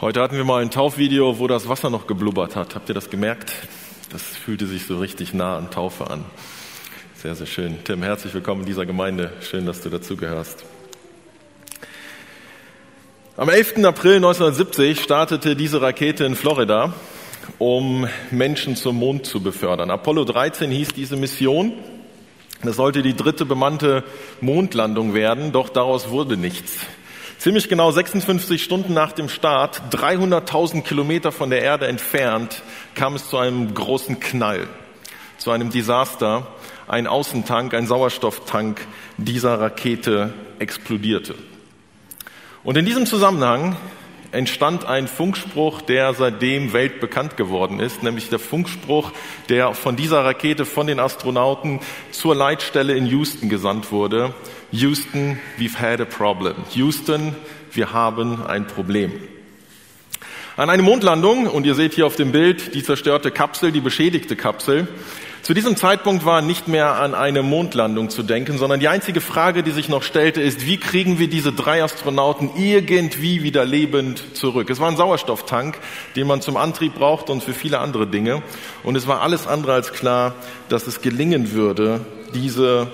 Heute hatten wir mal ein Taufvideo, wo das Wasser noch geblubbert hat. Habt ihr das gemerkt? Das fühlte sich so richtig nah an Taufe an. Sehr, sehr schön. Tim, herzlich willkommen in dieser Gemeinde. Schön, dass du dazugehörst. Am 11. April 1970 startete diese Rakete in Florida, um Menschen zum Mond zu befördern. Apollo 13 hieß diese Mission. Das sollte die dritte bemannte Mondlandung werden, doch daraus wurde nichts. Ziemlich genau 56 Stunden nach dem Start, 300.000 Kilometer von der Erde entfernt, kam es zu einem großen Knall, zu einem Desaster. Ein Außentank, ein Sauerstofftank dieser Rakete explodierte. Und in diesem Zusammenhang entstand ein Funkspruch, der seitdem weltbekannt geworden ist, nämlich der Funkspruch, der von dieser Rakete, von den Astronauten zur Leitstelle in Houston gesandt wurde. Houston, we've had a problem. Houston, wir haben ein Problem. An eine Mondlandung, und ihr seht hier auf dem Bild die zerstörte Kapsel, die beschädigte Kapsel. Zu diesem Zeitpunkt war nicht mehr an eine Mondlandung zu denken, sondern die einzige Frage, die sich noch stellte, ist, wie kriegen wir diese drei Astronauten irgendwie wieder lebend zurück? Es war ein Sauerstofftank, den man zum Antrieb braucht und für viele andere Dinge. Und es war alles andere als klar, dass es gelingen würde, diese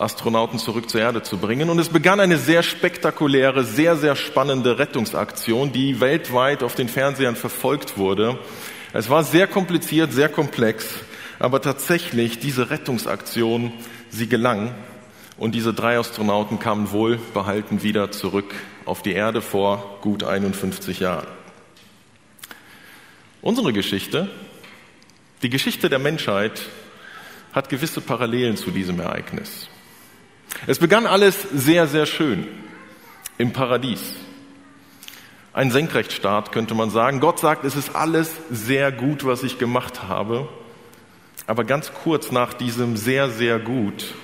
Astronauten zurück zur Erde zu bringen. Und es begann eine sehr spektakuläre, sehr, sehr spannende Rettungsaktion, die weltweit auf den Fernsehern verfolgt wurde. Es war sehr kompliziert, sehr komplex, aber tatsächlich diese Rettungsaktion, sie gelang und diese drei Astronauten kamen wohlbehalten wieder zurück auf die Erde vor gut 51 Jahren. Unsere Geschichte, die Geschichte der Menschheit, hat gewisse Parallelen zu diesem Ereignis. Es begann alles sehr, sehr schön im Paradies. Ein Senkrechtstart könnte man sagen. Gott sagt, es ist alles sehr gut, was ich gemacht habe. Aber ganz kurz nach diesem sehr, sehr gut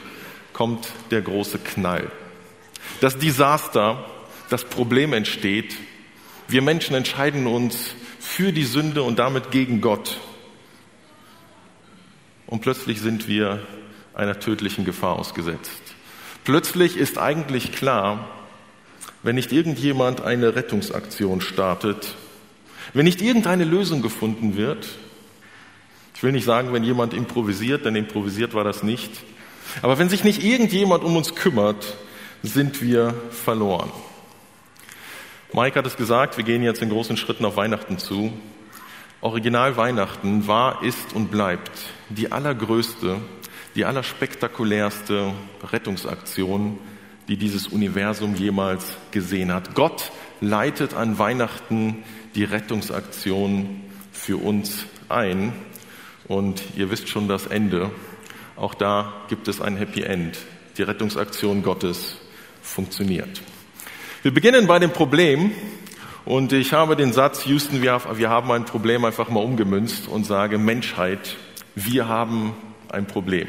kommt der große Knall. Das Desaster, das Problem entsteht. Wir Menschen entscheiden uns für die Sünde und damit gegen Gott. Und plötzlich sind wir einer tödlichen Gefahr ausgesetzt. Plötzlich ist eigentlich klar, wenn nicht irgendjemand eine Rettungsaktion startet, wenn nicht irgendeine Lösung gefunden wird, ich will nicht sagen, wenn jemand improvisiert, denn improvisiert war das nicht, aber wenn sich nicht irgendjemand um uns kümmert, sind wir verloren. Mike hat es gesagt, wir gehen jetzt in großen Schritten auf Weihnachten zu. Original Weihnachten war, ist und bleibt die allergrößte die allerspektakulärste Rettungsaktion, die dieses Universum jemals gesehen hat. Gott leitet an Weihnachten die Rettungsaktion für uns ein. Und ihr wisst schon das Ende. Auch da gibt es ein Happy End. Die Rettungsaktion Gottes funktioniert. Wir beginnen bei dem Problem. Und ich habe den Satz, Houston, wir haben ein Problem einfach mal umgemünzt und sage, Menschheit, wir haben ein Problem.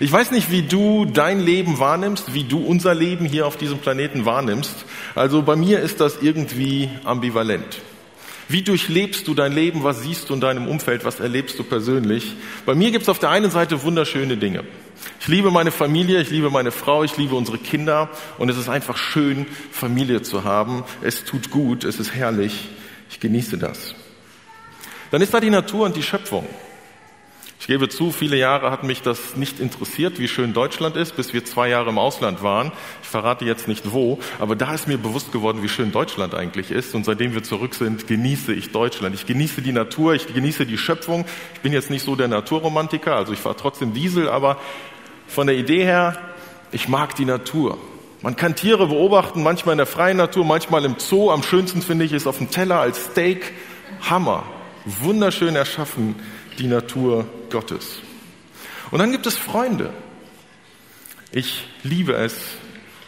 Ich weiß nicht, wie du dein Leben wahrnimmst, wie du unser Leben hier auf diesem Planeten wahrnimmst. Also bei mir ist das irgendwie ambivalent. Wie durchlebst du dein Leben? Was siehst du in deinem Umfeld? Was erlebst du persönlich? Bei mir gibt es auf der einen Seite wunderschöne Dinge. Ich liebe meine Familie, ich liebe meine Frau, ich liebe unsere Kinder und es ist einfach schön, Familie zu haben. Es tut gut, es ist herrlich. Ich genieße das. Dann ist da die Natur und die Schöpfung. Ich gebe zu, viele Jahre hat mich das nicht interessiert, wie schön Deutschland ist, bis wir zwei Jahre im Ausland waren. Ich verrate jetzt nicht wo, aber da ist mir bewusst geworden, wie schön Deutschland eigentlich ist. Und seitdem wir zurück sind, genieße ich Deutschland. Ich genieße die Natur, ich genieße die Schöpfung. Ich bin jetzt nicht so der Naturromantiker, also ich fahre trotzdem Diesel, aber von der Idee her, ich mag die Natur. Man kann Tiere beobachten, manchmal in der freien Natur, manchmal im Zoo. Am schönsten finde ich es auf dem Teller als Steak. Hammer. Wunderschön erschaffen die Natur Gottes. Und dann gibt es Freunde. Ich liebe es,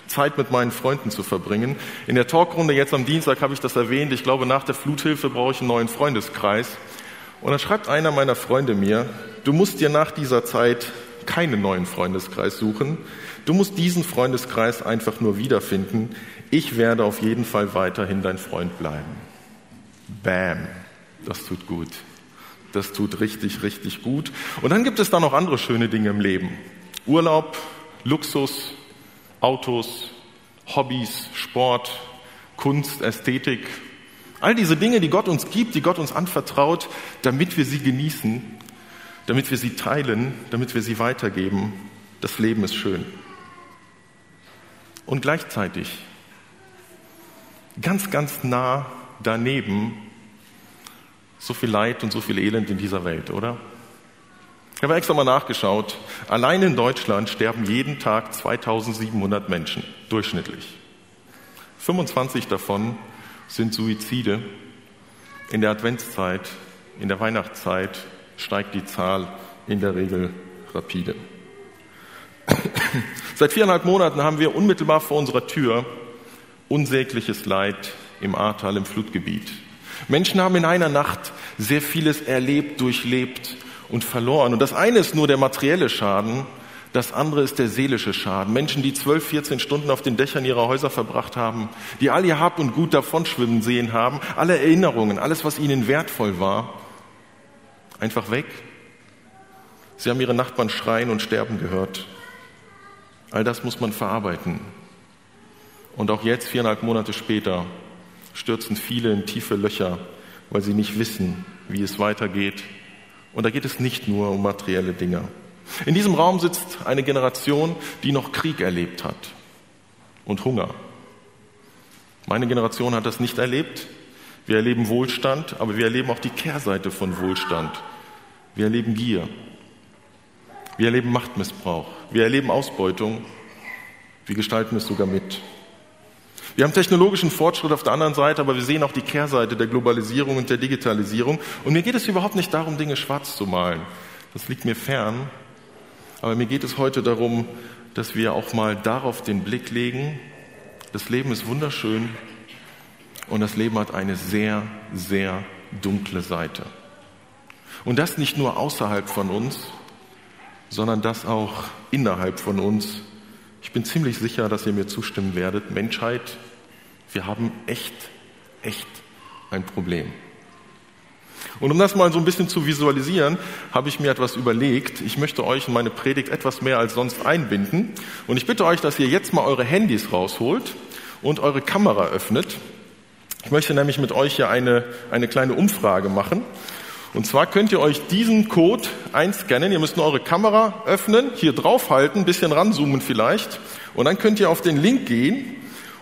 Zeit mit meinen Freunden zu verbringen. In der Talkrunde jetzt am Dienstag habe ich das erwähnt. Ich glaube, nach der Fluthilfe brauche ich einen neuen Freundeskreis. Und dann schreibt einer meiner Freunde mir, du musst dir nach dieser Zeit keinen neuen Freundeskreis suchen. Du musst diesen Freundeskreis einfach nur wiederfinden. Ich werde auf jeden Fall weiterhin dein Freund bleiben. Bam. Das tut gut. Das tut richtig, richtig gut. Und dann gibt es da noch andere schöne Dinge im Leben. Urlaub, Luxus, Autos, Hobbys, Sport, Kunst, Ästhetik, All diese Dinge, die Gott uns gibt, die Gott uns anvertraut, damit wir sie genießen, damit wir sie teilen, damit wir sie weitergeben. Das Leben ist schön. Und gleichzeitig, ganz, ganz nah daneben, so viel Leid und so viel Elend in dieser Welt, oder? Ich habe extra mal nachgeschaut. Allein in Deutschland sterben jeden Tag 2700 Menschen, durchschnittlich. 25 davon sind Suizide. In der Adventszeit, in der Weihnachtszeit steigt die Zahl in der Regel rapide. Seit viereinhalb Monaten haben wir unmittelbar vor unserer Tür unsägliches Leid im Ahrtal, im Flutgebiet. Menschen haben in einer Nacht sehr vieles erlebt, durchlebt und verloren. Und das eine ist nur der materielle Schaden, das andere ist der seelische Schaden. Menschen, die zwölf, vierzehn Stunden auf den Dächern ihrer Häuser verbracht haben, die all ihr Hab und Gut davonschwimmen sehen haben, alle Erinnerungen, alles, was ihnen wertvoll war, einfach weg. Sie haben ihre Nachbarn schreien und sterben gehört. All das muss man verarbeiten. Und auch jetzt, viereinhalb Monate später, stürzen viele in tiefe Löcher, weil sie nicht wissen, wie es weitergeht. Und da geht es nicht nur um materielle Dinge. In diesem Raum sitzt eine Generation, die noch Krieg erlebt hat und Hunger. Meine Generation hat das nicht erlebt. Wir erleben Wohlstand, aber wir erleben auch die Kehrseite von Wohlstand. Wir erleben Gier. Wir erleben Machtmissbrauch. Wir erleben Ausbeutung. Wir gestalten es sogar mit. Wir haben technologischen Fortschritt auf der anderen Seite, aber wir sehen auch die Kehrseite der Globalisierung und der Digitalisierung. Und mir geht es überhaupt nicht darum, Dinge schwarz zu malen. Das liegt mir fern. Aber mir geht es heute darum, dass wir auch mal darauf den Blick legen. Das Leben ist wunderschön und das Leben hat eine sehr, sehr dunkle Seite. Und das nicht nur außerhalb von uns, sondern das auch innerhalb von uns. Ich bin ziemlich sicher, dass ihr mir zustimmen werdet. Menschheit, wir haben echt, echt ein Problem. Und um das mal so ein bisschen zu visualisieren, habe ich mir etwas überlegt. Ich möchte euch in meine Predigt etwas mehr als sonst einbinden. Und ich bitte euch, dass ihr jetzt mal eure Handys rausholt und eure Kamera öffnet. Ich möchte nämlich mit euch hier eine, eine kleine Umfrage machen. Und zwar könnt ihr euch diesen Code einscannen. Ihr müsst nur eure Kamera öffnen, hier draufhalten, ein bisschen ranzoomen vielleicht. Und dann könnt ihr auf den Link gehen.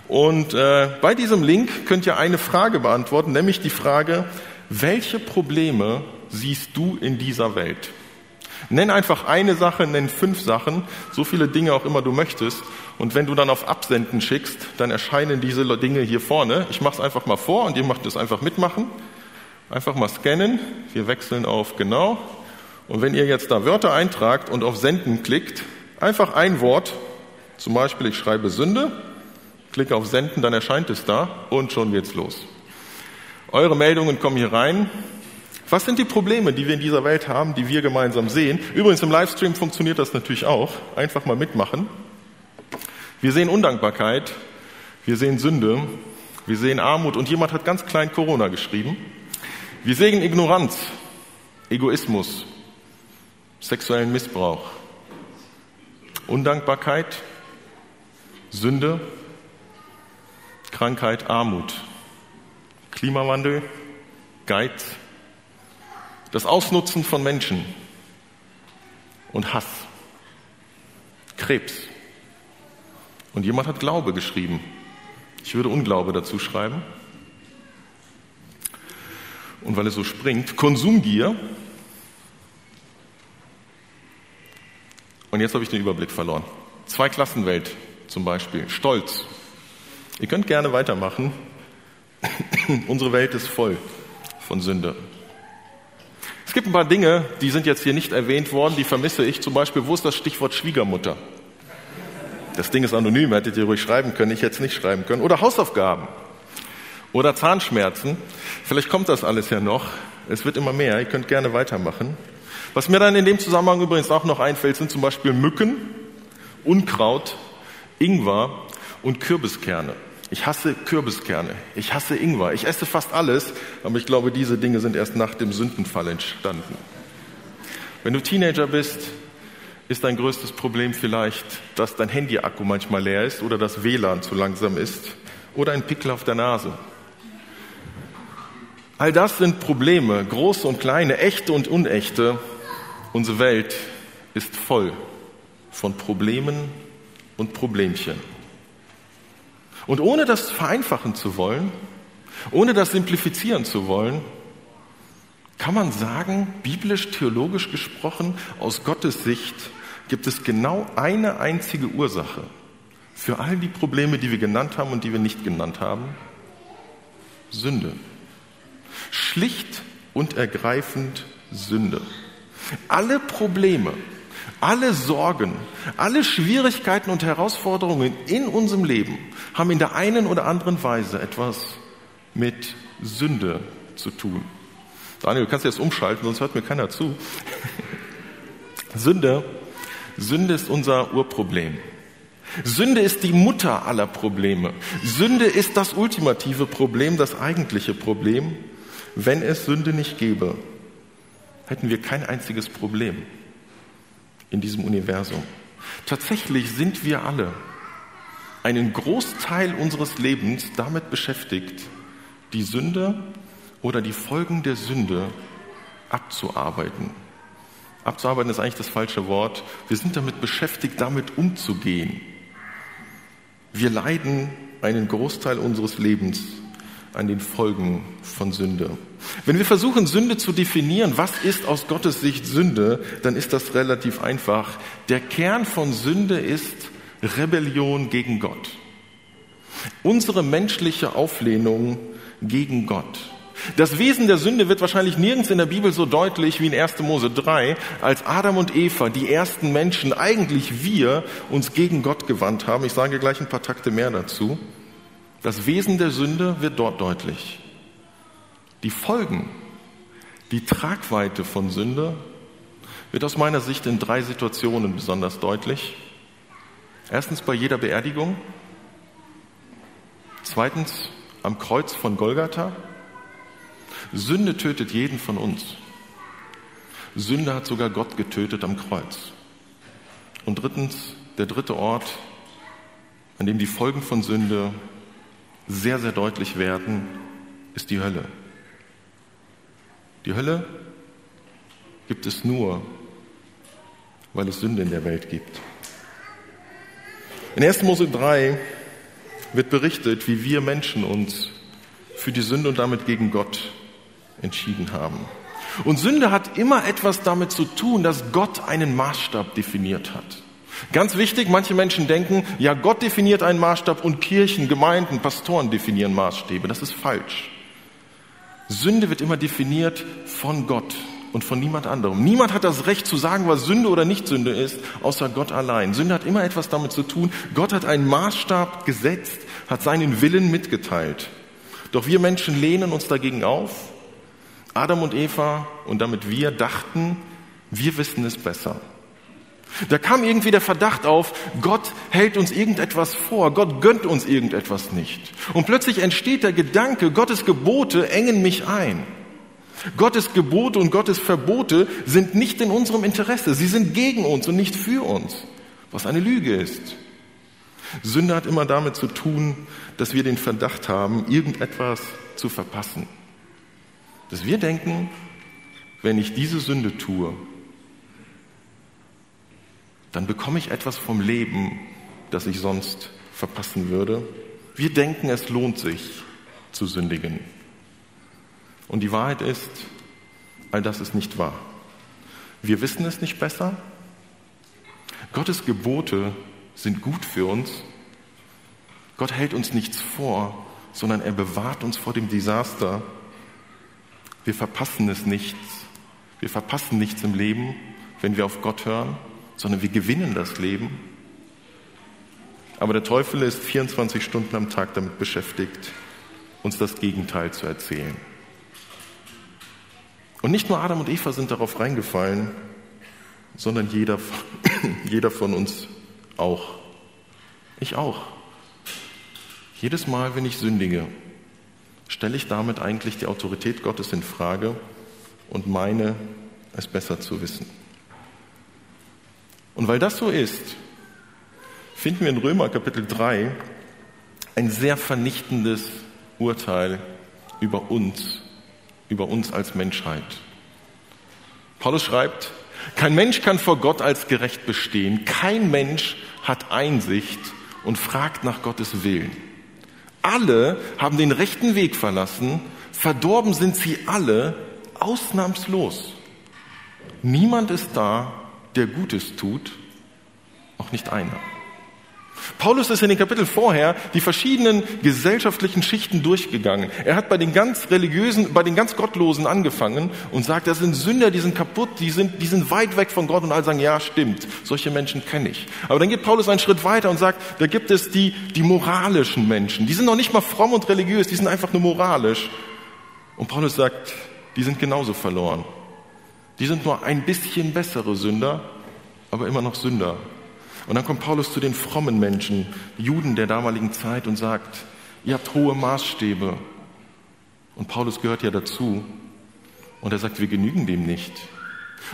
Und äh, bei diesem Link könnt ihr eine Frage beantworten, nämlich die Frage, welche Probleme siehst du in dieser Welt? Nenn einfach eine Sache, nenn fünf Sachen, so viele Dinge auch immer du möchtest. Und wenn du dann auf Absenden schickst, dann erscheinen diese Dinge hier vorne. Ich mache es einfach mal vor und ihr macht es einfach mitmachen. Einfach mal scannen. Wir wechseln auf genau. Und wenn ihr jetzt da Wörter eintragt und auf Senden klickt, einfach ein Wort, zum Beispiel ich schreibe Sünde, klicke auf Senden, dann erscheint es da und schon geht's los. Eure Meldungen kommen hier rein. Was sind die Probleme, die wir in dieser Welt haben, die wir gemeinsam sehen? Übrigens im Livestream funktioniert das natürlich auch. Einfach mal mitmachen. Wir sehen Undankbarkeit, wir sehen Sünde, wir sehen Armut und jemand hat ganz klein Corona geschrieben. Wir sehen Ignoranz, Egoismus, sexuellen Missbrauch, Undankbarkeit, Sünde, Krankheit, Armut. Klimawandel, Geiz, das Ausnutzen von Menschen und Hass, Krebs. Und jemand hat Glaube geschrieben. Ich würde Unglaube dazu schreiben. Und weil es so springt, Konsumgier. Und jetzt habe ich den Überblick verloren. Zweiklassenwelt zum Beispiel, Stolz. Ihr könnt gerne weitermachen. Unsere Welt ist voll von Sünde. Es gibt ein paar Dinge, die sind jetzt hier nicht erwähnt worden, die vermisse ich. Zum Beispiel, wo ist das Stichwort Schwiegermutter? Das Ding ist anonym, hättet ihr ruhig schreiben können, ich hätte es nicht schreiben können. Oder Hausaufgaben. Oder Zahnschmerzen. Vielleicht kommt das alles ja noch. Es wird immer mehr, ihr könnt gerne weitermachen. Was mir dann in dem Zusammenhang übrigens auch noch einfällt, sind zum Beispiel Mücken, Unkraut, Ingwer und Kürbiskerne. Ich hasse Kürbiskerne. Ich hasse Ingwer. Ich esse fast alles, aber ich glaube, diese Dinge sind erst nach dem Sündenfall entstanden. Wenn du Teenager bist, ist dein größtes Problem vielleicht, dass dein Handy-Akku manchmal leer ist oder das WLAN zu langsam ist oder ein Pickel auf der Nase. All das sind Probleme, große und kleine, echte und unechte. Unsere Welt ist voll von Problemen und Problemchen. Und ohne das vereinfachen zu wollen, ohne das simplifizieren zu wollen, kann man sagen, biblisch, theologisch gesprochen, aus Gottes Sicht gibt es genau eine einzige Ursache für all die Probleme, die wir genannt haben und die wir nicht genannt haben. Sünde. Schlicht und ergreifend Sünde. Alle Probleme, alle Sorgen, alle Schwierigkeiten und Herausforderungen in unserem Leben haben in der einen oder anderen Weise etwas mit Sünde zu tun. Daniel, du kannst jetzt umschalten, sonst hört mir keiner zu. Sünde, Sünde ist unser Urproblem. Sünde ist die Mutter aller Probleme. Sünde ist das ultimative Problem, das eigentliche Problem. Wenn es Sünde nicht gäbe, hätten wir kein einziges Problem in diesem Universum. Tatsächlich sind wir alle einen Großteil unseres Lebens damit beschäftigt, die Sünde oder die Folgen der Sünde abzuarbeiten. Abzuarbeiten ist eigentlich das falsche Wort. Wir sind damit beschäftigt, damit umzugehen. Wir leiden einen Großteil unseres Lebens an den Folgen von Sünde. Wenn wir versuchen, Sünde zu definieren, was ist aus Gottes Sicht Sünde, dann ist das relativ einfach. Der Kern von Sünde ist Rebellion gegen Gott. Unsere menschliche Auflehnung gegen Gott. Das Wesen der Sünde wird wahrscheinlich nirgends in der Bibel so deutlich wie in 1. Mose 3, als Adam und Eva, die ersten Menschen, eigentlich wir, uns gegen Gott gewandt haben. Ich sage gleich ein paar Takte mehr dazu. Das Wesen der Sünde wird dort deutlich. Die Folgen, die Tragweite von Sünde wird aus meiner Sicht in drei Situationen besonders deutlich. Erstens bei jeder Beerdigung, zweitens am Kreuz von Golgatha. Sünde tötet jeden von uns. Sünde hat sogar Gott getötet am Kreuz. Und drittens, der dritte Ort, an dem die Folgen von Sünde sehr, sehr deutlich werden, ist die Hölle. Die Hölle gibt es nur, weil es Sünde in der Welt gibt. In 1. Mose 3 wird berichtet, wie wir Menschen uns für die Sünde und damit gegen Gott entschieden haben. Und Sünde hat immer etwas damit zu tun, dass Gott einen Maßstab definiert hat. Ganz wichtig, manche Menschen denken, ja, Gott definiert einen Maßstab und Kirchen, Gemeinden, Pastoren definieren Maßstäbe. Das ist falsch. Sünde wird immer definiert von Gott und von niemand anderem. Niemand hat das Recht zu sagen, was Sünde oder nicht Sünde ist, außer Gott allein. Sünde hat immer etwas damit zu tun. Gott hat einen Maßstab gesetzt, hat seinen Willen mitgeteilt. Doch wir Menschen lehnen uns dagegen auf. Adam und Eva und damit wir dachten, wir wissen es besser. Da kam irgendwie der Verdacht auf, Gott hält uns irgendetwas vor, Gott gönnt uns irgendetwas nicht. Und plötzlich entsteht der Gedanke, Gottes Gebote engen mich ein. Gottes Gebote und Gottes Verbote sind nicht in unserem Interesse, sie sind gegen uns und nicht für uns, was eine Lüge ist. Sünde hat immer damit zu tun, dass wir den Verdacht haben, irgendetwas zu verpassen. Dass wir denken, wenn ich diese Sünde tue, dann bekomme ich etwas vom Leben, das ich sonst verpassen würde. Wir denken, es lohnt sich zu sündigen. Und die Wahrheit ist, all das ist nicht wahr. Wir wissen es nicht besser. Gottes Gebote sind gut für uns. Gott hält uns nichts vor, sondern er bewahrt uns vor dem Desaster. Wir verpassen es nichts. Wir verpassen nichts im Leben, wenn wir auf Gott hören sondern wir gewinnen das Leben. Aber der Teufel ist 24 Stunden am Tag damit beschäftigt, uns das Gegenteil zu erzählen. Und nicht nur Adam und Eva sind darauf reingefallen, sondern jeder, jeder von uns auch. Ich auch. Jedes Mal, wenn ich sündige, stelle ich damit eigentlich die Autorität Gottes in Frage und meine, es besser zu wissen. Und weil das so ist, finden wir in Römer Kapitel 3 ein sehr vernichtendes Urteil über uns über uns als Menschheit. Paulus schreibt, kein Mensch kann vor Gott als gerecht bestehen. Kein Mensch hat Einsicht und fragt nach Gottes Willen. Alle haben den rechten Weg verlassen. Verdorben sind sie alle, ausnahmslos. Niemand ist da, der Gutes tut, auch nicht einer. Paulus ist in den Kapiteln vorher die verschiedenen gesellschaftlichen Schichten durchgegangen. Er hat bei den ganz religiösen, bei den ganz Gottlosen angefangen und sagt, das sind Sünder, die sind kaputt, die sind, die sind weit weg von Gott und alle sagen, ja, stimmt, solche Menschen kenne ich. Aber dann geht Paulus einen Schritt weiter und sagt, da gibt es die, die moralischen Menschen. Die sind noch nicht mal fromm und religiös, die sind einfach nur moralisch. Und Paulus sagt, die sind genauso verloren. Die sind nur ein bisschen bessere Sünder, aber immer noch Sünder. Und dann kommt Paulus zu den frommen Menschen, Juden der damaligen Zeit und sagt, ihr habt hohe Maßstäbe. Und Paulus gehört ja dazu. Und er sagt, wir genügen dem nicht.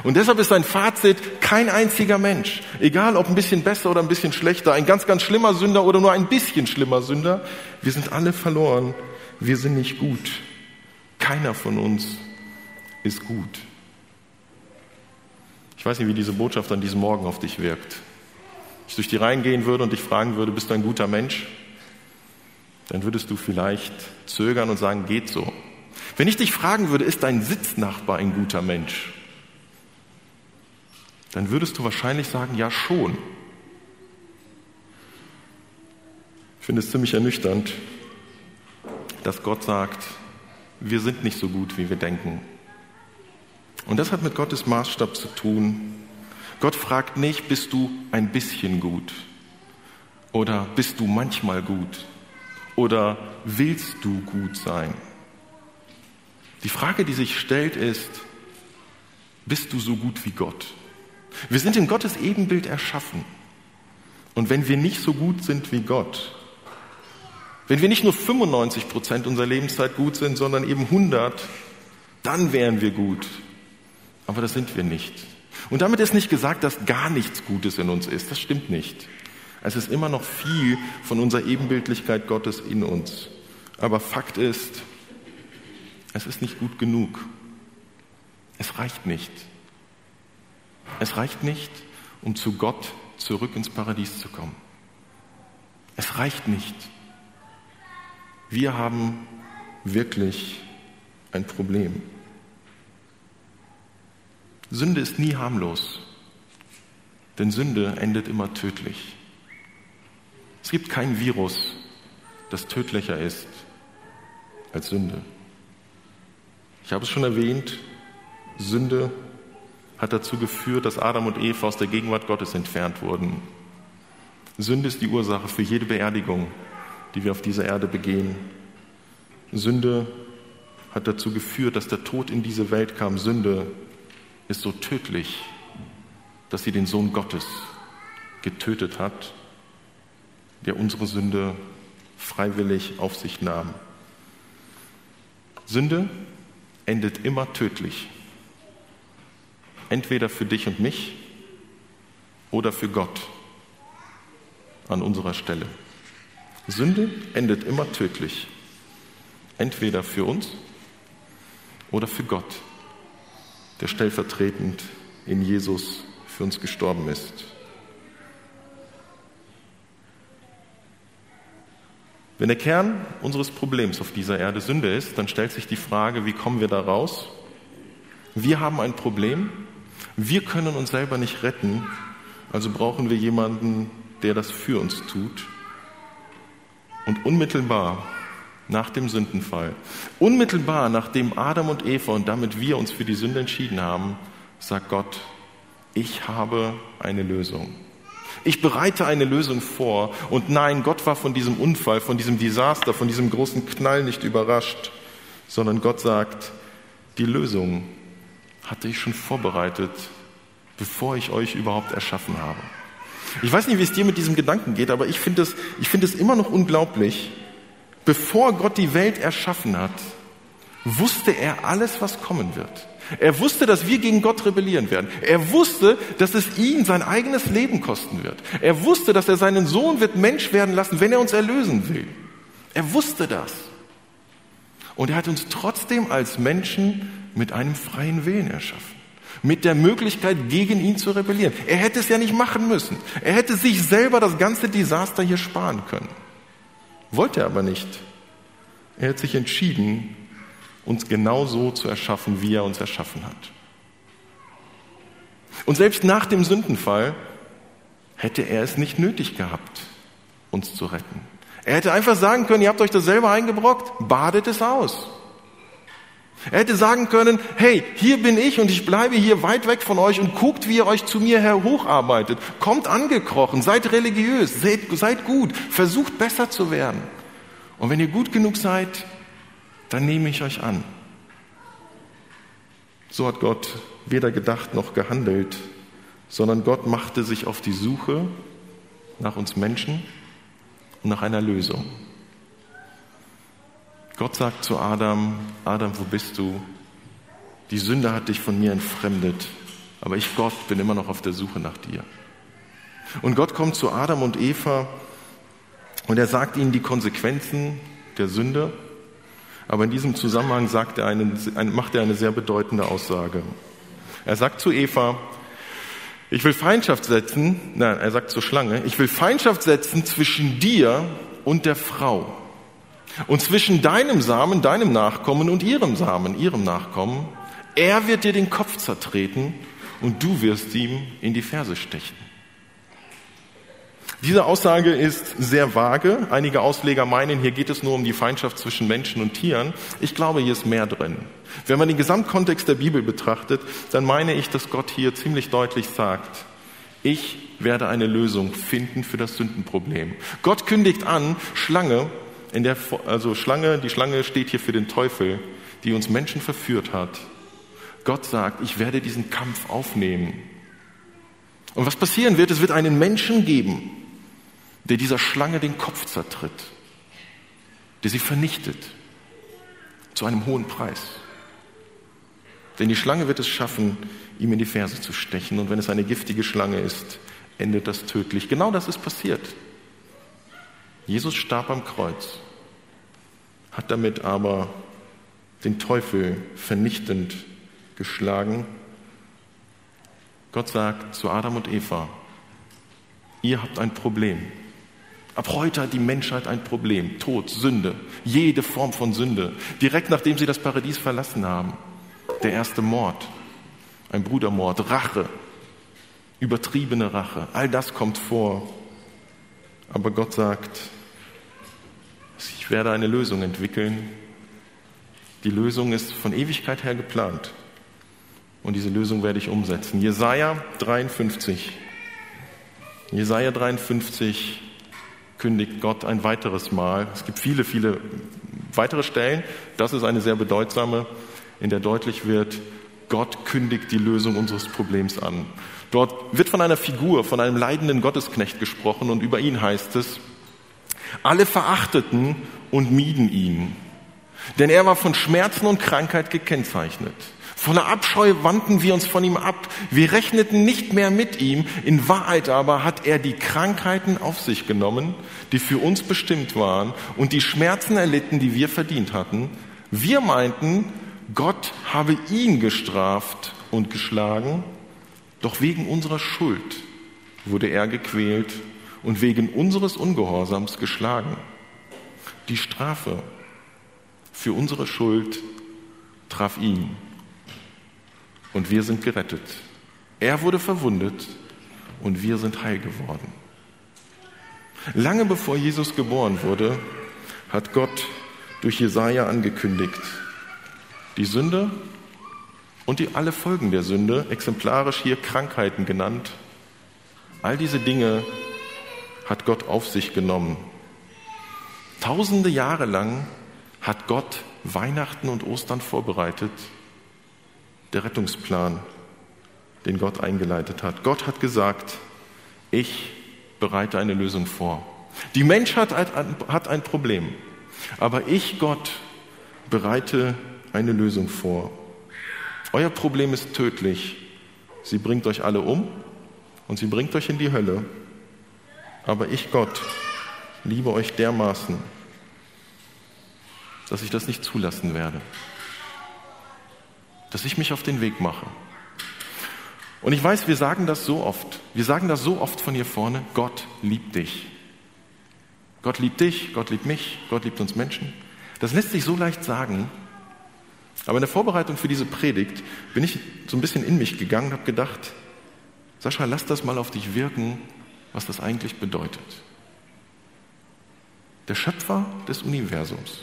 Und deshalb ist sein Fazit, kein einziger Mensch, egal ob ein bisschen besser oder ein bisschen schlechter, ein ganz, ganz schlimmer Sünder oder nur ein bisschen schlimmer Sünder, wir sind alle verloren, wir sind nicht gut. Keiner von uns ist gut. Ich weiß nicht, wie diese Botschaft an diesem Morgen auf dich wirkt ich durch die Reihen gehen würde und dich fragen würde, bist du ein guter Mensch? Dann würdest du vielleicht zögern und sagen, geht so. Wenn ich dich fragen würde, ist dein Sitznachbar ein guter Mensch? Dann würdest du wahrscheinlich sagen, ja schon. Ich finde es ziemlich ernüchternd, dass Gott sagt, wir sind nicht so gut, wie wir denken. Und das hat mit Gottes Maßstab zu tun, Gott fragt nicht, bist du ein bisschen gut? Oder bist du manchmal gut? Oder willst du gut sein? Die Frage, die sich stellt, ist, bist du so gut wie Gott? Wir sind in Gottes Ebenbild erschaffen. Und wenn wir nicht so gut sind wie Gott, wenn wir nicht nur 95 Prozent unserer Lebenszeit gut sind, sondern eben 100, dann wären wir gut. Aber das sind wir nicht. Und damit ist nicht gesagt, dass gar nichts Gutes in uns ist. Das stimmt nicht. Es ist immer noch viel von unserer Ebenbildlichkeit Gottes in uns. Aber Fakt ist, es ist nicht gut genug. Es reicht nicht. Es reicht nicht, um zu Gott zurück ins Paradies zu kommen. Es reicht nicht. Wir haben wirklich ein Problem. Sünde ist nie harmlos, denn Sünde endet immer tödlich. Es gibt kein Virus, das tödlicher ist als Sünde. Ich habe es schon erwähnt, Sünde hat dazu geführt, dass Adam und Eva aus der Gegenwart Gottes entfernt wurden. Sünde ist die Ursache für jede Beerdigung, die wir auf dieser Erde begehen. Sünde hat dazu geführt, dass der Tod in diese Welt kam. Sünde ist so tödlich, dass sie den Sohn Gottes getötet hat, der unsere Sünde freiwillig auf sich nahm. Sünde endet immer tödlich. Entweder für dich und mich oder für Gott an unserer Stelle. Sünde endet immer tödlich. Entweder für uns oder für Gott der stellvertretend in Jesus für uns gestorben ist. Wenn der Kern unseres Problems auf dieser Erde Sünde ist, dann stellt sich die Frage, wie kommen wir da raus? Wir haben ein Problem, wir können uns selber nicht retten, also brauchen wir jemanden, der das für uns tut. Und unmittelbar nach dem Sündenfall. Unmittelbar nachdem Adam und Eva und damit wir uns für die Sünde entschieden haben, sagt Gott, ich habe eine Lösung. Ich bereite eine Lösung vor. Und nein, Gott war von diesem Unfall, von diesem Desaster, von diesem großen Knall nicht überrascht, sondern Gott sagt, die Lösung hatte ich schon vorbereitet, bevor ich euch überhaupt erschaffen habe. Ich weiß nicht, wie es dir mit diesem Gedanken geht, aber ich finde es, ich es immer noch unglaublich, Bevor Gott die Welt erschaffen hat, wusste er alles, was kommen wird. Er wusste, dass wir gegen Gott rebellieren werden. Er wusste, dass es ihn sein eigenes Leben kosten wird. Er wusste, dass er seinen Sohn wird Mensch werden lassen, wenn er uns erlösen will. Er wusste das. Und er hat uns trotzdem als Menschen mit einem freien Willen erschaffen. Mit der Möglichkeit, gegen ihn zu rebellieren. Er hätte es ja nicht machen müssen. Er hätte sich selber das ganze Desaster hier sparen können. Wollte er aber nicht. Er hat sich entschieden, uns genau so zu erschaffen, wie er uns erschaffen hat. Und selbst nach dem Sündenfall hätte er es nicht nötig gehabt, uns zu retten. Er hätte einfach sagen können, ihr habt euch das selber eingebrockt, badet es aus. Er hätte sagen können, hey, hier bin ich und ich bleibe hier weit weg von euch und guckt, wie ihr euch zu mir her hocharbeitet. Kommt angekrochen, seid religiös, seid, seid gut, versucht besser zu werden. Und wenn ihr gut genug seid, dann nehme ich euch an. So hat Gott weder gedacht noch gehandelt, sondern Gott machte sich auf die Suche nach uns Menschen und nach einer Lösung. Gott sagt zu Adam, Adam, wo bist du? Die Sünde hat dich von mir entfremdet, aber ich Gott bin immer noch auf der Suche nach dir. Und Gott kommt zu Adam und Eva und er sagt ihnen die Konsequenzen der Sünde, aber in diesem Zusammenhang er eine, macht er eine sehr bedeutende Aussage. Er sagt zu Eva, ich will Feindschaft setzen, nein, er sagt zur Schlange, ich will Feindschaft setzen zwischen dir und der Frau und zwischen deinem Samen, deinem Nachkommen und ihrem Samen, ihrem Nachkommen. Er wird dir den Kopf zertreten und du wirst ihm in die Ferse stechen. Diese Aussage ist sehr vage. Einige Ausleger meinen, hier geht es nur um die Feindschaft zwischen Menschen und Tieren. Ich glaube, hier ist mehr drin. Wenn man den Gesamtkontext der Bibel betrachtet, dann meine ich, dass Gott hier ziemlich deutlich sagt, ich werde eine Lösung finden für das Sündenproblem. Gott kündigt an, Schlange, in der, also Schlange, die Schlange steht hier für den Teufel, die uns Menschen verführt hat. Gott sagt, ich werde diesen Kampf aufnehmen. Und was passieren wird, es wird einen Menschen geben, der dieser Schlange den Kopf zertritt, der sie vernichtet, zu einem hohen Preis. Denn die Schlange wird es schaffen, ihm in die Ferse zu stechen. Und wenn es eine giftige Schlange ist, endet das tödlich. Genau das ist passiert. Jesus starb am Kreuz, hat damit aber den Teufel vernichtend geschlagen. Gott sagt zu Adam und Eva, ihr habt ein Problem. Ab heute hat die Menschheit ein Problem. Tod, Sünde, jede Form von Sünde. Direkt nachdem sie das Paradies verlassen haben. Der erste Mord, ein Brudermord, Rache, übertriebene Rache. All das kommt vor. Aber Gott sagt, ich werde eine Lösung entwickeln. Die Lösung ist von Ewigkeit her geplant. Und diese Lösung werde ich umsetzen. Jesaja 53. Jesaja 53 kündigt Gott ein weiteres Mal. Es gibt viele, viele weitere Stellen. Das ist eine sehr bedeutsame, in der deutlich wird, Gott kündigt die Lösung unseres Problems an. Dort wird von einer Figur, von einem leidenden Gottesknecht gesprochen und über ihn heißt es, alle verachteten und mieden ihn, denn er war von Schmerzen und Krankheit gekennzeichnet. Voller Abscheu wandten wir uns von ihm ab. Wir rechneten nicht mehr mit ihm. In Wahrheit aber hat er die Krankheiten auf sich genommen, die für uns bestimmt waren, und die Schmerzen erlitten, die wir verdient hatten. Wir meinten, Gott habe ihn gestraft und geschlagen, doch wegen unserer Schuld wurde er gequält und wegen unseres Ungehorsams geschlagen. Die Strafe für unsere Schuld traf ihn und wir sind gerettet. Er wurde verwundet und wir sind heil geworden. Lange bevor Jesus geboren wurde, hat Gott durch Jesaja angekündigt, die Sünde und die alle Folgen der Sünde, exemplarisch hier Krankheiten genannt, all diese Dinge hat Gott auf sich genommen. Tausende Jahre lang hat Gott Weihnachten und Ostern vorbereitet der Rettungsplan, den Gott eingeleitet hat. Gott hat gesagt, ich bereite eine Lösung vor. Die Menschheit hat ein Problem, aber ich, Gott, bereite eine Lösung vor. Euer Problem ist tödlich. Sie bringt euch alle um und sie bringt euch in die Hölle. Aber ich, Gott, liebe euch dermaßen, dass ich das nicht zulassen werde. Dass ich mich auf den Weg mache. Und ich weiß, wir sagen das so oft. Wir sagen das so oft von hier vorne. Gott liebt dich. Gott liebt dich, Gott liebt mich, Gott liebt uns Menschen. Das lässt sich so leicht sagen. Aber in der Vorbereitung für diese Predigt bin ich so ein bisschen in mich gegangen und habe gedacht, Sascha, lass das mal auf dich wirken, was das eigentlich bedeutet. Der Schöpfer des Universums,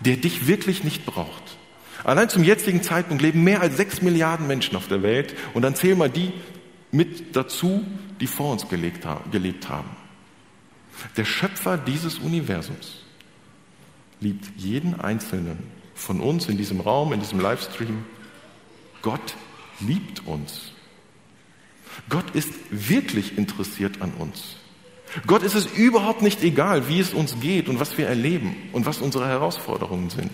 der dich wirklich nicht braucht. Allein zum jetzigen Zeitpunkt leben mehr als sechs Milliarden Menschen auf der Welt und dann zähl mal die mit dazu, die vor uns gelebt haben. Der Schöpfer dieses Universums liebt jeden Einzelnen von uns in diesem Raum, in diesem Livestream. Gott liebt uns. Gott ist wirklich interessiert an uns. Gott ist es überhaupt nicht egal, wie es uns geht und was wir erleben und was unsere Herausforderungen sind.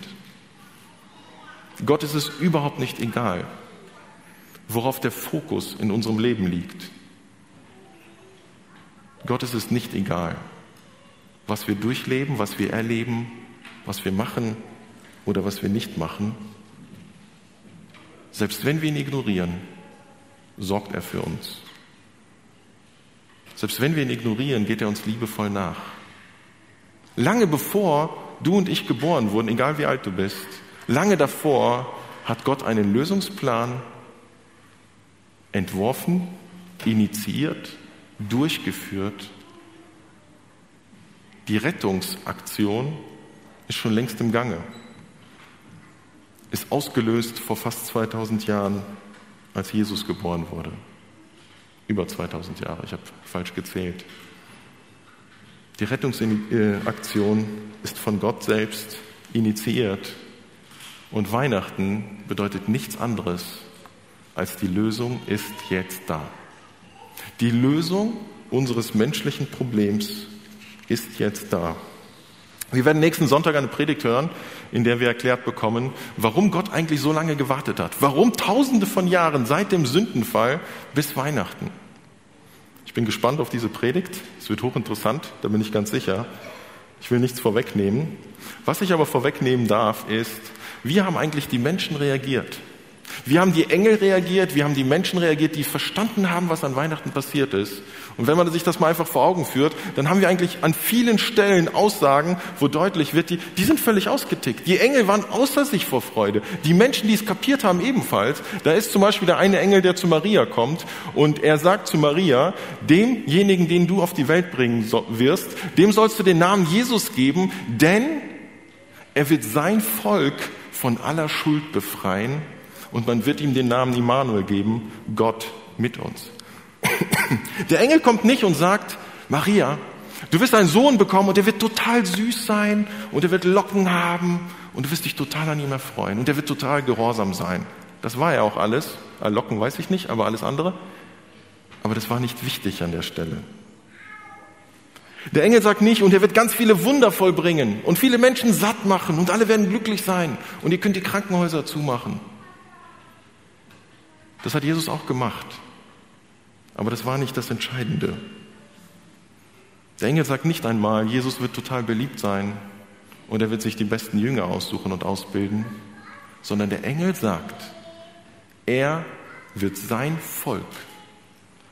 Gott ist es überhaupt nicht egal, worauf der Fokus in unserem Leben liegt. Gott ist es nicht egal, was wir durchleben, was wir erleben, was wir machen oder was wir nicht machen. Selbst wenn wir ihn ignorieren, sorgt er für uns. Selbst wenn wir ihn ignorieren, geht er uns liebevoll nach. Lange bevor du und ich geboren wurden, egal wie alt du bist, lange davor hat Gott einen Lösungsplan entworfen, initiiert, durchgeführt. Die Rettungsaktion ist schon längst im Gange, ist ausgelöst vor fast 2000 Jahren als Jesus geboren wurde. Über 2000 Jahre, ich habe falsch gezählt. Die Rettungsaktion ist von Gott selbst initiiert und Weihnachten bedeutet nichts anderes als die Lösung ist jetzt da. Die Lösung unseres menschlichen Problems ist jetzt da. Wir werden nächsten Sonntag eine Predigt hören, in der wir erklärt bekommen, warum Gott eigentlich so lange gewartet hat. Warum tausende von Jahren seit dem Sündenfall bis Weihnachten. Ich bin gespannt auf diese Predigt. Es wird hochinteressant, da bin ich ganz sicher. Ich will nichts vorwegnehmen. Was ich aber vorwegnehmen darf, ist, wie haben eigentlich die Menschen reagiert? Wie haben die Engel reagiert? Wie haben die Menschen reagiert, die verstanden haben, was an Weihnachten passiert ist? Und wenn man sich das mal einfach vor Augen führt, dann haben wir eigentlich an vielen Stellen Aussagen, wo deutlich wird, die, die sind völlig ausgetickt. Die Engel waren außer sich vor Freude. Die Menschen, die es kapiert haben, ebenfalls. Da ist zum Beispiel der eine Engel, der zu Maria kommt und er sagt zu Maria, demjenigen, den du auf die Welt bringen wirst, dem sollst du den Namen Jesus geben, denn er wird sein Volk von aller Schuld befreien und man wird ihm den Namen Immanuel geben, Gott mit uns. Der Engel kommt nicht und sagt, Maria, du wirst einen Sohn bekommen und der wird total süß sein und er wird Locken haben und du wirst dich total an ihm erfreuen und er wird total gehorsam sein. Das war ja auch alles. Äh, Locken weiß ich nicht, aber alles andere. Aber das war nicht wichtig an der Stelle. Der Engel sagt nicht, und er wird ganz viele Wunder vollbringen und viele Menschen satt machen und alle werden glücklich sein und ihr könnt die Krankenhäuser zumachen. Das hat Jesus auch gemacht. Aber das war nicht das Entscheidende. Der Engel sagt nicht einmal, Jesus wird total beliebt sein und er wird sich die besten Jünger aussuchen und ausbilden, sondern der Engel sagt, er wird sein Volk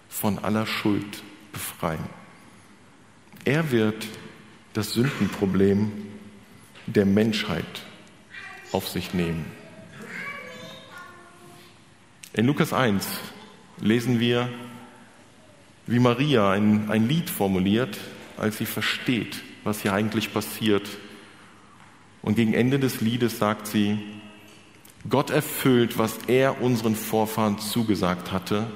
von aller Schuld befreien. Er wird das Sündenproblem der Menschheit auf sich nehmen. In Lukas 1 lesen wir, wie Maria ein, ein Lied formuliert, als sie versteht, was hier eigentlich passiert. Und gegen Ende des Liedes sagt sie, Gott erfüllt, was er unseren Vorfahren zugesagt hatte,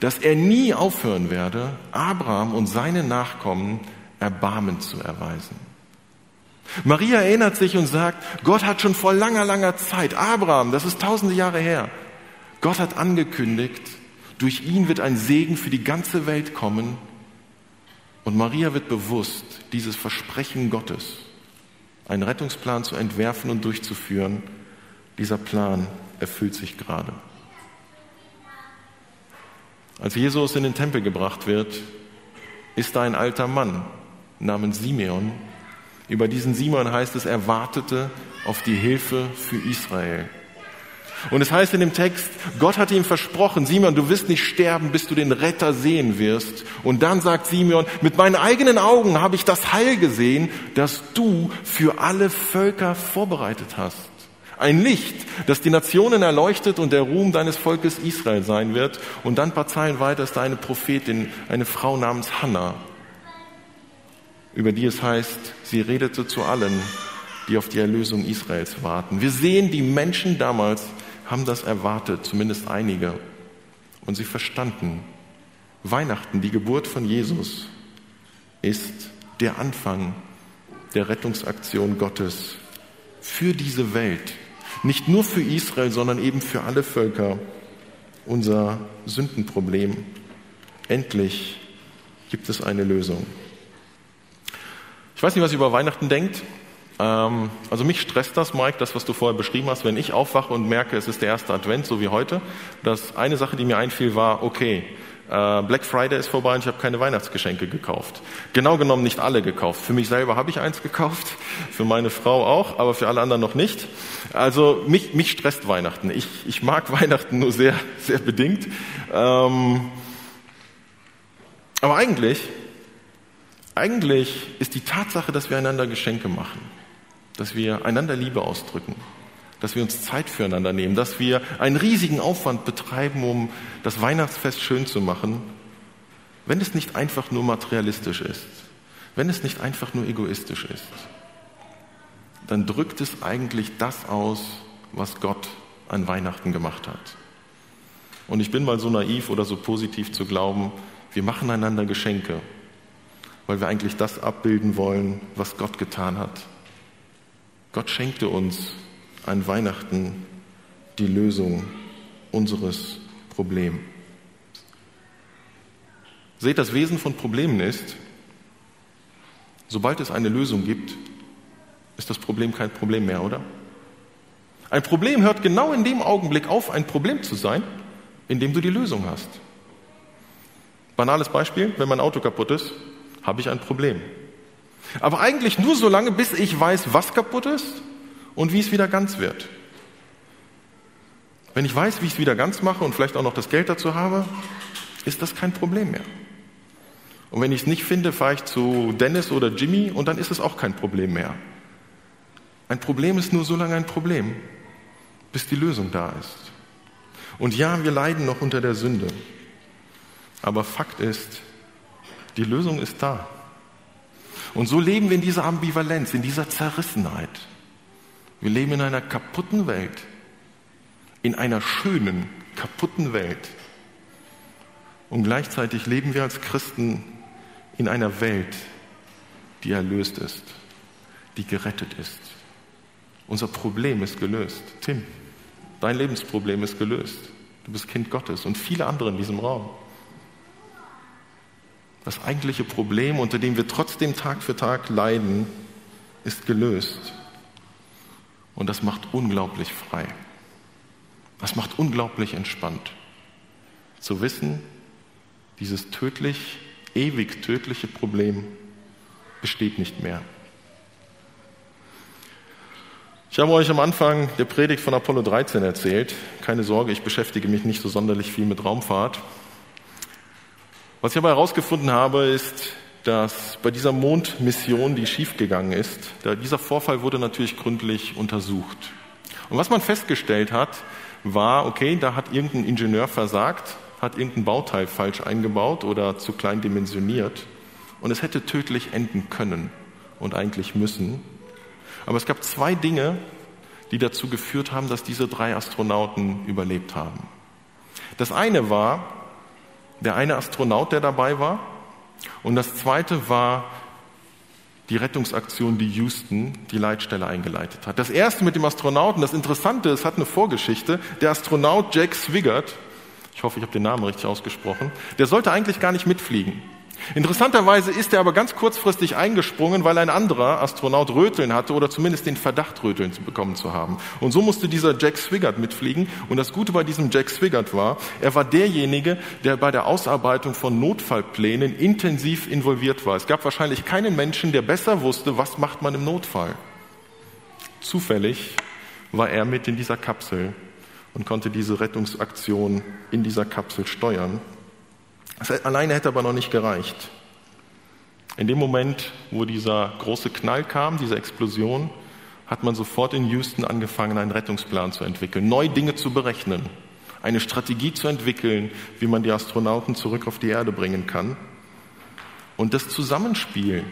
dass er nie aufhören werde, Abraham und seine Nachkommen Erbarmen zu erweisen. Maria erinnert sich und sagt, Gott hat schon vor langer, langer Zeit, Abraham, das ist tausende Jahre her, Gott hat angekündigt, durch ihn wird ein Segen für die ganze Welt kommen und Maria wird bewusst, dieses Versprechen Gottes, einen Rettungsplan zu entwerfen und durchzuführen, dieser Plan erfüllt sich gerade. Als Jesus in den Tempel gebracht wird, ist da ein alter Mann namens Simeon, Über diesen Simon heißt es, er wartete auf die Hilfe für Israel. Und es heißt in dem Text, Gott hat ihm versprochen, Simeon, du wirst nicht sterben, bis du den Retter sehen wirst. Und dann sagt Simeon, mit meinen eigenen Augen habe ich das Heil gesehen, das du für alle Völker vorbereitet hast. Ein Licht, das die Nationen erleuchtet und der Ruhm deines Volkes Israel sein wird. Und dann ein paar Zeilen weiter ist da eine Prophetin, eine Frau namens Hannah, über die es heißt, sie redete zu allen, die auf die Erlösung Israels warten. Wir sehen, die Menschen damals haben das erwartet, zumindest einige. Und sie verstanden, Weihnachten, die Geburt von Jesus, ist der Anfang der Rettungsaktion Gottes für diese Welt. Nicht nur für Israel, sondern eben für alle Völker. Unser Sündenproblem. Endlich gibt es eine Lösung. Ich weiß nicht, was ihr über Weihnachten denkt. Ähm, also mich stresst das, Mike, das, was du vorher beschrieben hast, wenn ich aufwache und merke, es ist der erste Advent, so wie heute. Das eine Sache, die mir einfiel, war, okay, äh, Black Friday ist vorbei und ich habe keine Weihnachtsgeschenke gekauft. Genau genommen nicht alle gekauft. Für mich selber habe ich eins gekauft, für meine Frau auch, aber für alle anderen noch nicht. Also mich, mich stresst Weihnachten. Ich, ich mag Weihnachten nur sehr, sehr bedingt. Ähm, aber eigentlich, eigentlich ist die Tatsache, dass wir einander Geschenke machen, dass wir einander Liebe ausdrücken, dass wir uns Zeit füreinander nehmen, dass wir einen riesigen Aufwand betreiben, um das Weihnachtsfest schön zu machen, wenn es nicht einfach nur materialistisch ist, wenn es nicht einfach nur egoistisch ist, dann drückt es eigentlich das aus, was Gott an Weihnachten gemacht hat. Und ich bin mal so naiv oder so positiv zu glauben, wir machen einander Geschenke, weil wir eigentlich das abbilden wollen, was Gott getan hat Gott schenkte uns an Weihnachten die Lösung unseres Problems. Seht, das Wesen von Problemen ist, sobald es eine Lösung gibt, ist das Problem kein Problem mehr, oder? Ein Problem hört genau in dem Augenblick auf, ein Problem zu sein, in dem du die Lösung hast. Banales Beispiel, wenn mein Auto kaputt ist, habe ich ein Problem. Aber eigentlich nur so lange, bis ich weiß, was kaputt ist und wie es wieder ganz wird. Wenn ich weiß, wie ich es wieder ganz mache und vielleicht auch noch das Geld dazu habe, ist das kein Problem mehr. Und wenn ich es nicht finde, fahre ich zu Dennis oder Jimmy und dann ist es auch kein Problem mehr. Ein Problem ist nur so lange ein Problem, bis die Lösung da ist. Und ja, wir leiden noch unter der Sünde. Aber Fakt ist, die Lösung ist da. Und so leben wir in dieser Ambivalenz, in dieser Zerrissenheit. Wir leben in einer kaputten Welt, in einer schönen, kaputten Welt. Und gleichzeitig leben wir als Christen in einer Welt, die erlöst ist, die gerettet ist. Unser Problem ist gelöst. Tim, dein Lebensproblem ist gelöst. Du bist Kind Gottes und viele andere in diesem Raum. Das eigentliche Problem, unter dem wir trotzdem Tag für Tag leiden, ist gelöst. Und das macht unglaublich frei. Das macht unglaublich entspannt. Zu wissen, dieses tödlich, ewig tödliche Problem besteht nicht mehr. Ich habe euch am Anfang der Predigt von Apollo 13 erzählt. Keine Sorge, ich beschäftige mich nicht so sonderlich viel mit Raumfahrt. Was ich aber herausgefunden habe, ist, dass bei dieser Mondmission, die schiefgegangen ist, dieser Vorfall wurde natürlich gründlich untersucht. Und was man festgestellt hat, war, okay, da hat irgendein Ingenieur versagt, hat irgendein Bauteil falsch eingebaut oder zu klein dimensioniert und es hätte tödlich enden können und eigentlich müssen. Aber es gab zwei Dinge, die dazu geführt haben, dass diese drei Astronauten überlebt haben. Das eine war, der eine Astronaut, der dabei war. Und das zweite war die Rettungsaktion, die Houston, die Leitstelle eingeleitet hat. Das erste mit dem Astronauten, das Interessante, es hat eine Vorgeschichte. Der Astronaut Jack Swigert, ich hoffe, ich habe den Namen richtig ausgesprochen, der sollte eigentlich gar nicht mitfliegen. Interessanterweise ist er aber ganz kurzfristig eingesprungen, weil ein anderer Astronaut Röteln hatte oder zumindest den Verdacht, Röteln zu bekommen zu haben. Und so musste dieser Jack Swigert mitfliegen. Und das Gute bei diesem Jack Swigert war, er war derjenige, der bei der Ausarbeitung von Notfallplänen intensiv involviert war. Es gab wahrscheinlich keinen Menschen, der besser wusste, was macht man im Notfall. Zufällig war er mit in dieser Kapsel und konnte diese Rettungsaktion in dieser Kapsel steuern. Das alleine hätte aber noch nicht gereicht. In dem Moment, wo dieser große Knall kam, diese Explosion, hat man sofort in Houston angefangen, einen Rettungsplan zu entwickeln, neue Dinge zu berechnen, eine Strategie zu entwickeln, wie man die Astronauten zurück auf die Erde bringen kann. Und das Zusammenspiel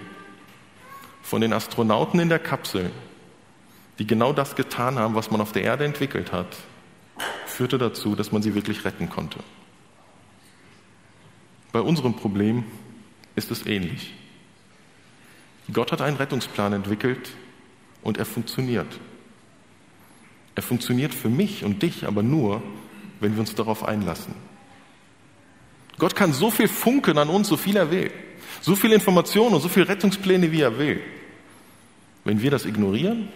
von den Astronauten in der Kapsel, die genau das getan haben, was man auf der Erde entwickelt hat, führte dazu, dass man sie wirklich retten konnte. Bei unserem Problem ist es ähnlich. Gott hat einen Rettungsplan entwickelt und er funktioniert. Er funktioniert für mich und dich aber nur, wenn wir uns darauf einlassen. Gott kann so viel funken an uns, so viel er will. So viele Informationen und so viele Rettungspläne, wie er will. Wenn wir das ignorieren,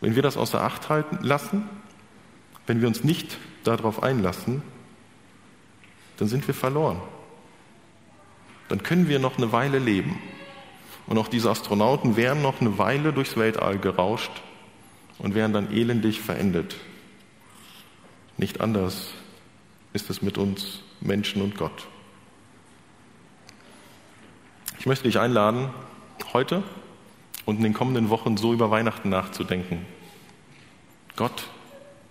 wenn wir das außer Acht halten lassen, wenn wir uns nicht darauf einlassen, dann sind wir verloren dann können wir noch eine Weile leben. Und auch diese Astronauten wären noch eine Weile durchs Weltall gerauscht und wären dann elendig verendet. Nicht anders ist es mit uns Menschen und Gott. Ich möchte dich einladen, heute und in den kommenden Wochen so über Weihnachten nachzudenken. Gott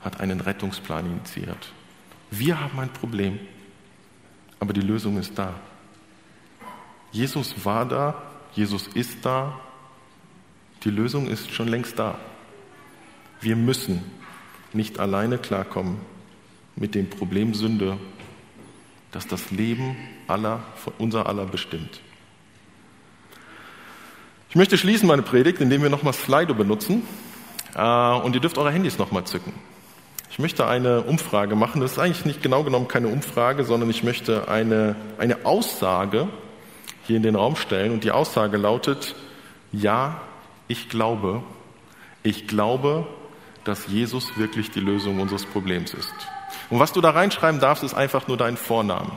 hat einen Rettungsplan initiiert. Wir haben ein Problem, aber die Lösung ist da. Jesus war da, Jesus ist da, die Lösung ist schon längst da. Wir müssen nicht alleine klarkommen mit dem Problem Sünde, das das Leben aller, unser aller bestimmt. Ich möchte schließen meine Predigt, indem wir nochmal Slido benutzen äh, und ihr dürft eure Handys nochmal zücken. Ich möchte eine Umfrage machen. Das ist eigentlich nicht genau genommen keine Umfrage, sondern ich möchte eine, eine Aussage hier in den Raum stellen. Und die Aussage lautet, ja, ich glaube, ich glaube, dass Jesus wirklich die Lösung unseres Problems ist. Und was du da reinschreiben darfst, ist einfach nur dein Vornamen.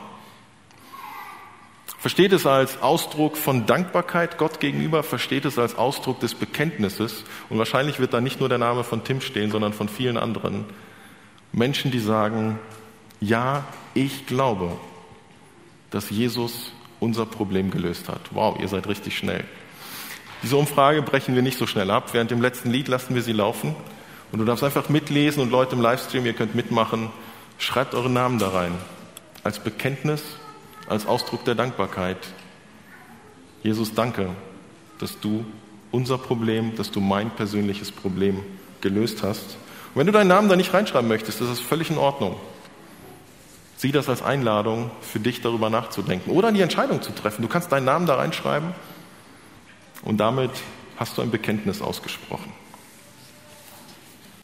Versteht es als Ausdruck von Dankbarkeit Gott gegenüber, versteht es als Ausdruck des Bekenntnisses. Und wahrscheinlich wird da nicht nur der Name von Tim stehen, sondern von vielen anderen Menschen, die sagen, ja, ich glaube, dass Jesus unser Problem gelöst hat. Wow, ihr seid richtig schnell. Diese Umfrage brechen wir nicht so schnell ab. Während dem letzten Lied lassen wir sie laufen. Und du darfst einfach mitlesen und Leute im Livestream, ihr könnt mitmachen. Schreibt euren Namen da rein. Als Bekenntnis, als Ausdruck der Dankbarkeit. Jesus, danke, dass du unser Problem, dass du mein persönliches Problem gelöst hast. Und wenn du deinen Namen da nicht reinschreiben möchtest, ist das völlig in Ordnung. Sieh das als Einladung für dich darüber nachzudenken oder die Entscheidung zu treffen. Du kannst deinen Namen da reinschreiben und damit hast du ein Bekenntnis ausgesprochen.